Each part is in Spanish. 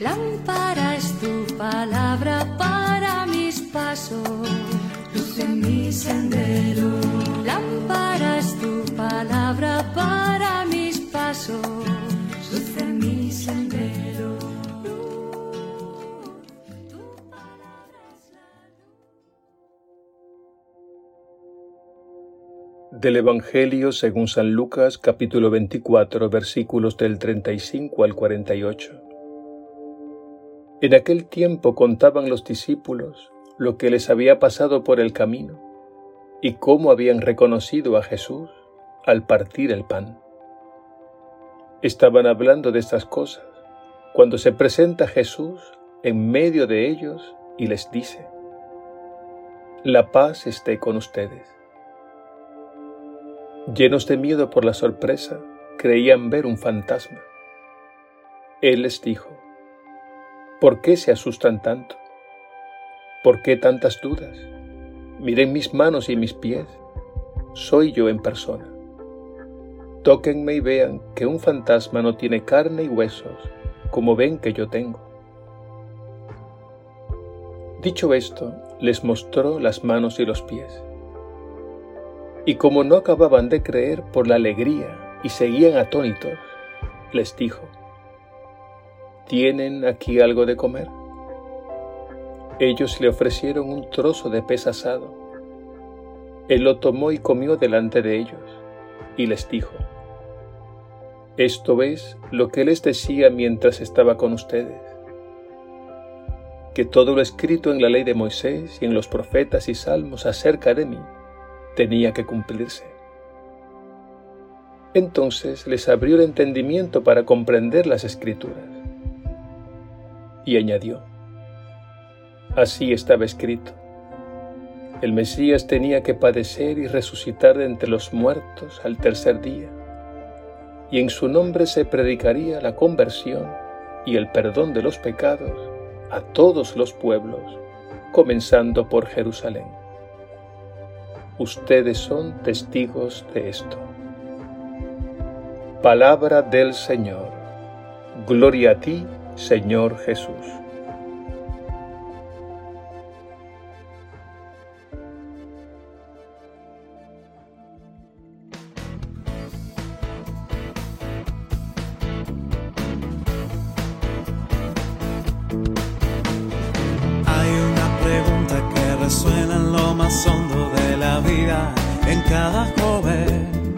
Lámpara es tu palabra para mis pasos, luz en mi sendero. Lámpara es tu palabra para mis pasos, luz en mi sendero. Del Evangelio según San Lucas capítulo 24 versículos del 35 al 48. En aquel tiempo contaban los discípulos lo que les había pasado por el camino y cómo habían reconocido a Jesús al partir el pan. Estaban hablando de estas cosas cuando se presenta Jesús en medio de ellos y les dice, La paz esté con ustedes. Llenos de miedo por la sorpresa, creían ver un fantasma. Él les dijo, ¿Por qué se asustan tanto? ¿Por qué tantas dudas? Miren mis manos y mis pies. Soy yo en persona. Tóquenme y vean que un fantasma no tiene carne y huesos, como ven que yo tengo. Dicho esto, les mostró las manos y los pies. Y como no acababan de creer por la alegría y seguían atónitos, les dijo, ¿Tienen aquí algo de comer? Ellos le ofrecieron un trozo de pez asado. Él lo tomó y comió delante de ellos, y les dijo, Esto es lo que les decía mientras estaba con ustedes, que todo lo escrito en la ley de Moisés y en los profetas y salmos acerca de mí tenía que cumplirse. Entonces les abrió el entendimiento para comprender las escrituras y añadió, Así estaba escrito. El Mesías tenía que padecer y resucitar de entre los muertos al tercer día, y en su nombre se predicaría la conversión y el perdón de los pecados a todos los pueblos, comenzando por Jerusalén. Ustedes son testigos de esto. Palabra del Señor. Gloria a ti, Señor Jesús. Hay una pregunta que resuena en lo más hondo de la vida en cada joven.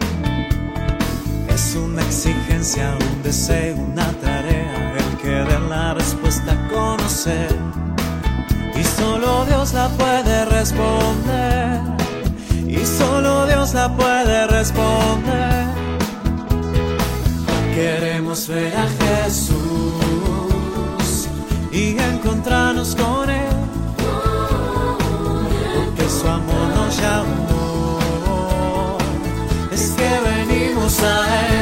Es una exigencia, un deseo, una tarea, querer la respuesta a conocer. Y solo Dios la puede responder. Y solo Dios la puede responder. Queremos ver a Jesús y encontrarnos con Él. Porque su amor nos llamó. Es que venimos a Él.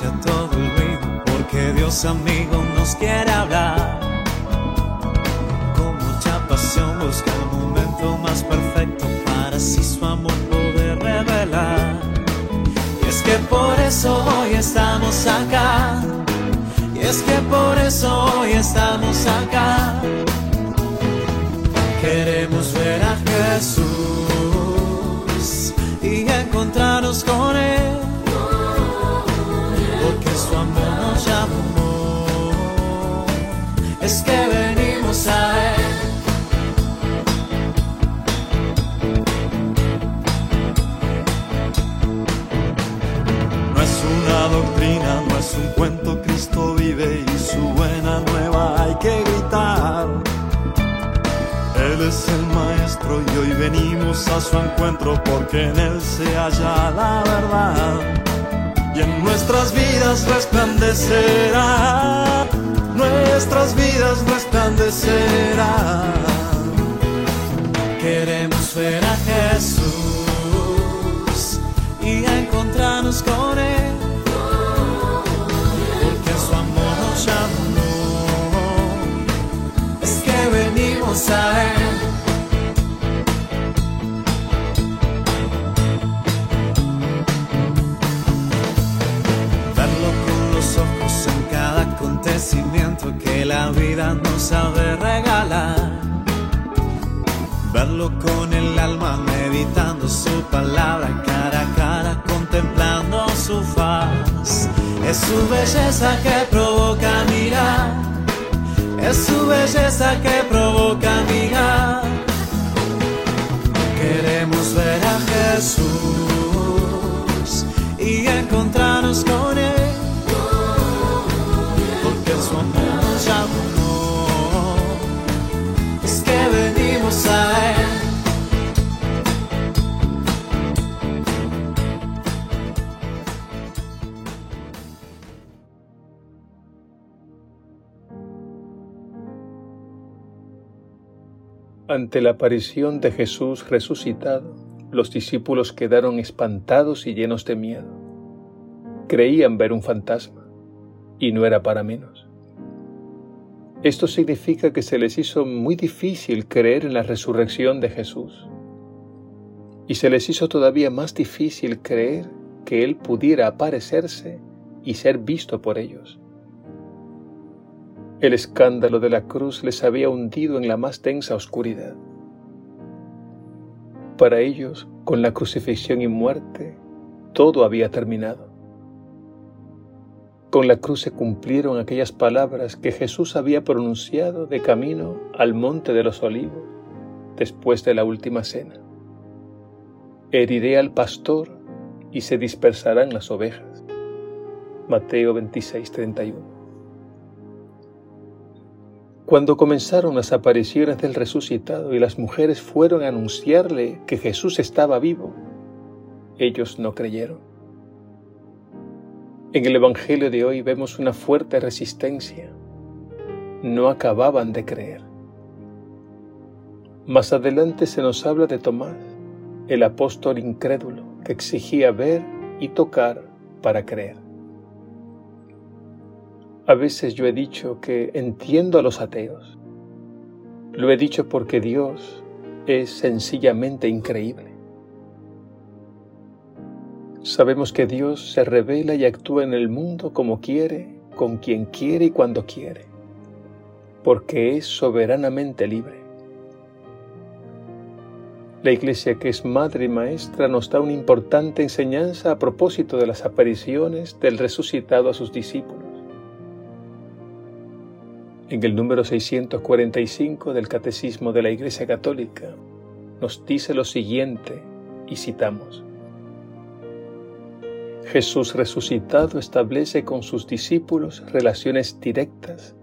Diluye todo el ruido. Porque Dios amigo nos quiere hablar con mucha pasión busca el momento más perfecto para así su amor poder revelar. Y es que por eso hoy estamos acá. Y es que por eso hoy estamos acá. Queremos ver a Jesús venimos a su encuentro porque en Él se halla la verdad. Y en nuestras vidas resplandecerá, nuestras vidas resplandecerá. Queremos ver a Jesús y encontrarnos con Él. Porque su amor nos llamó. Es que venimos a Él. Acontecimiento que la vida nos sabe regalar. Verlo con el alma, meditando su palabra, cara a cara, contemplando su faz. Es su belleza que provoca mirar, es su belleza que provoca mirar. Queremos ver a Jesús Ante la aparición de Jesús resucitado, los discípulos quedaron espantados y llenos de miedo. Creían ver un fantasma, y no era para menos. Esto significa que se les hizo muy difícil creer en la resurrección de Jesús. Y se les hizo todavía más difícil creer que Él pudiera aparecerse y ser visto por ellos. El escándalo de la cruz les había hundido en la más densa oscuridad. Para ellos, con la crucifixión y muerte, todo había terminado. Con la cruz se cumplieron aquellas palabras que Jesús había pronunciado de camino al monte de los olivos después de la última cena. Heriré al pastor y se dispersarán las ovejas. Mateo 26, 31. Cuando comenzaron las apariciones del resucitado y las mujeres fueron a anunciarle que Jesús estaba vivo, ellos no creyeron. En el Evangelio de hoy vemos una fuerte resistencia. No acababan de creer. Más adelante se nos habla de Tomás, el apóstol incrédulo que exigía ver y tocar para creer. A veces yo he dicho que entiendo a los ateos. Lo he dicho porque Dios es sencillamente increíble. Sabemos que Dios se revela y actúa en el mundo como quiere, con quien quiere y cuando quiere, porque es soberanamente libre. La Iglesia, que es madre y maestra, nos da una importante enseñanza a propósito de las apariciones del resucitado a sus discípulos en el número 645 del Catecismo de la Iglesia Católica, nos dice lo siguiente, y citamos, Jesús resucitado establece con sus discípulos relaciones directas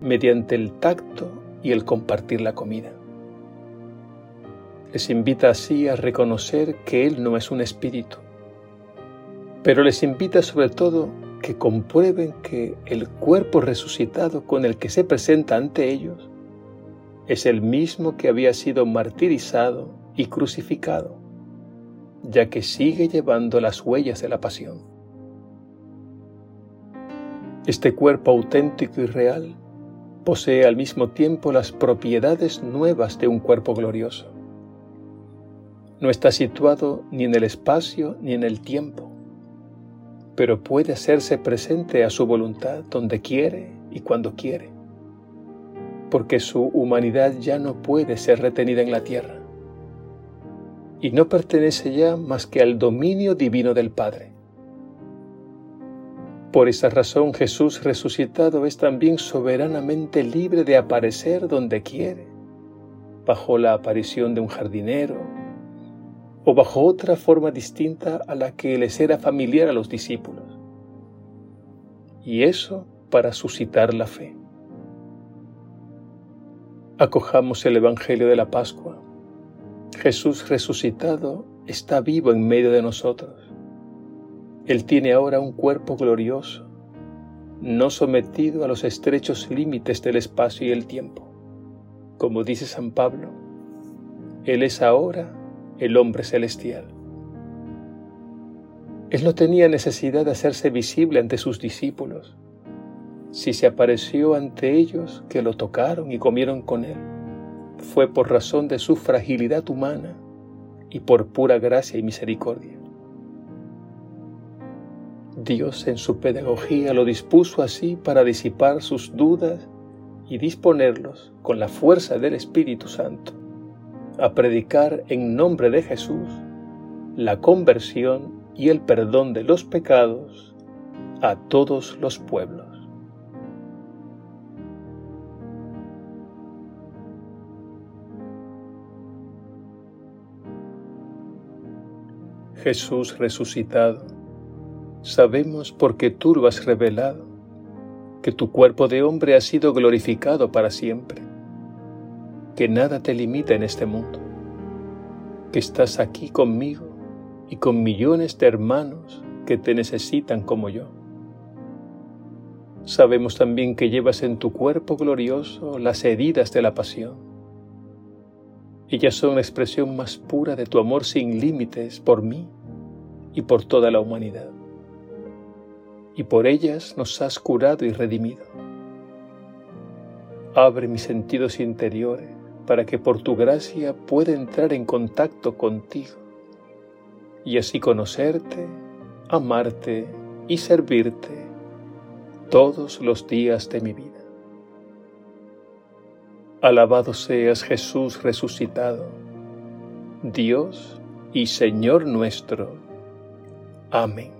mediante el tacto y el compartir la comida. Les invita así a reconocer que Él no es un espíritu, pero les invita sobre todo que comprueben que el cuerpo resucitado con el que se presenta ante ellos es el mismo que había sido martirizado y crucificado, ya que sigue llevando las huellas de la pasión. Este cuerpo auténtico y real posee al mismo tiempo las propiedades nuevas de un cuerpo glorioso. No está situado ni en el espacio ni en el tiempo pero puede hacerse presente a su voluntad donde quiere y cuando quiere, porque su humanidad ya no puede ser retenida en la tierra y no pertenece ya más que al dominio divino del Padre. Por esa razón Jesús resucitado es también soberanamente libre de aparecer donde quiere, bajo la aparición de un jardinero, o bajo otra forma distinta a la que les era familiar a los discípulos. Y eso para suscitar la fe. Acojamos el Evangelio de la Pascua. Jesús resucitado está vivo en medio de nosotros. Él tiene ahora un cuerpo glorioso, no sometido a los estrechos límites del espacio y el tiempo. Como dice San Pablo, Él es ahora el hombre celestial. Él no tenía necesidad de hacerse visible ante sus discípulos. Si se apareció ante ellos que lo tocaron y comieron con él, fue por razón de su fragilidad humana y por pura gracia y misericordia. Dios en su pedagogía lo dispuso así para disipar sus dudas y disponerlos con la fuerza del Espíritu Santo a predicar en nombre de Jesús la conversión y el perdón de los pecados a todos los pueblos. Jesús resucitado, sabemos porque tú lo has revelado, que tu cuerpo de hombre ha sido glorificado para siempre, que nada te limita en este mundo, que estás aquí conmigo y con millones de hermanos que te necesitan como yo. Sabemos también que llevas en tu cuerpo glorioso las heridas de la pasión ellas son la expresión más pura de tu amor sin límites por mí y por toda la humanidad. Y por ellas nos has curado y redimido. Abre mis sentidos interiores para que por tu gracia pueda entrar en contacto contigo y así conocerte, amarte y servirte todos los días de mi vida. Alabado seas Jesús resucitado, Dios y Señor nuestro. Amén.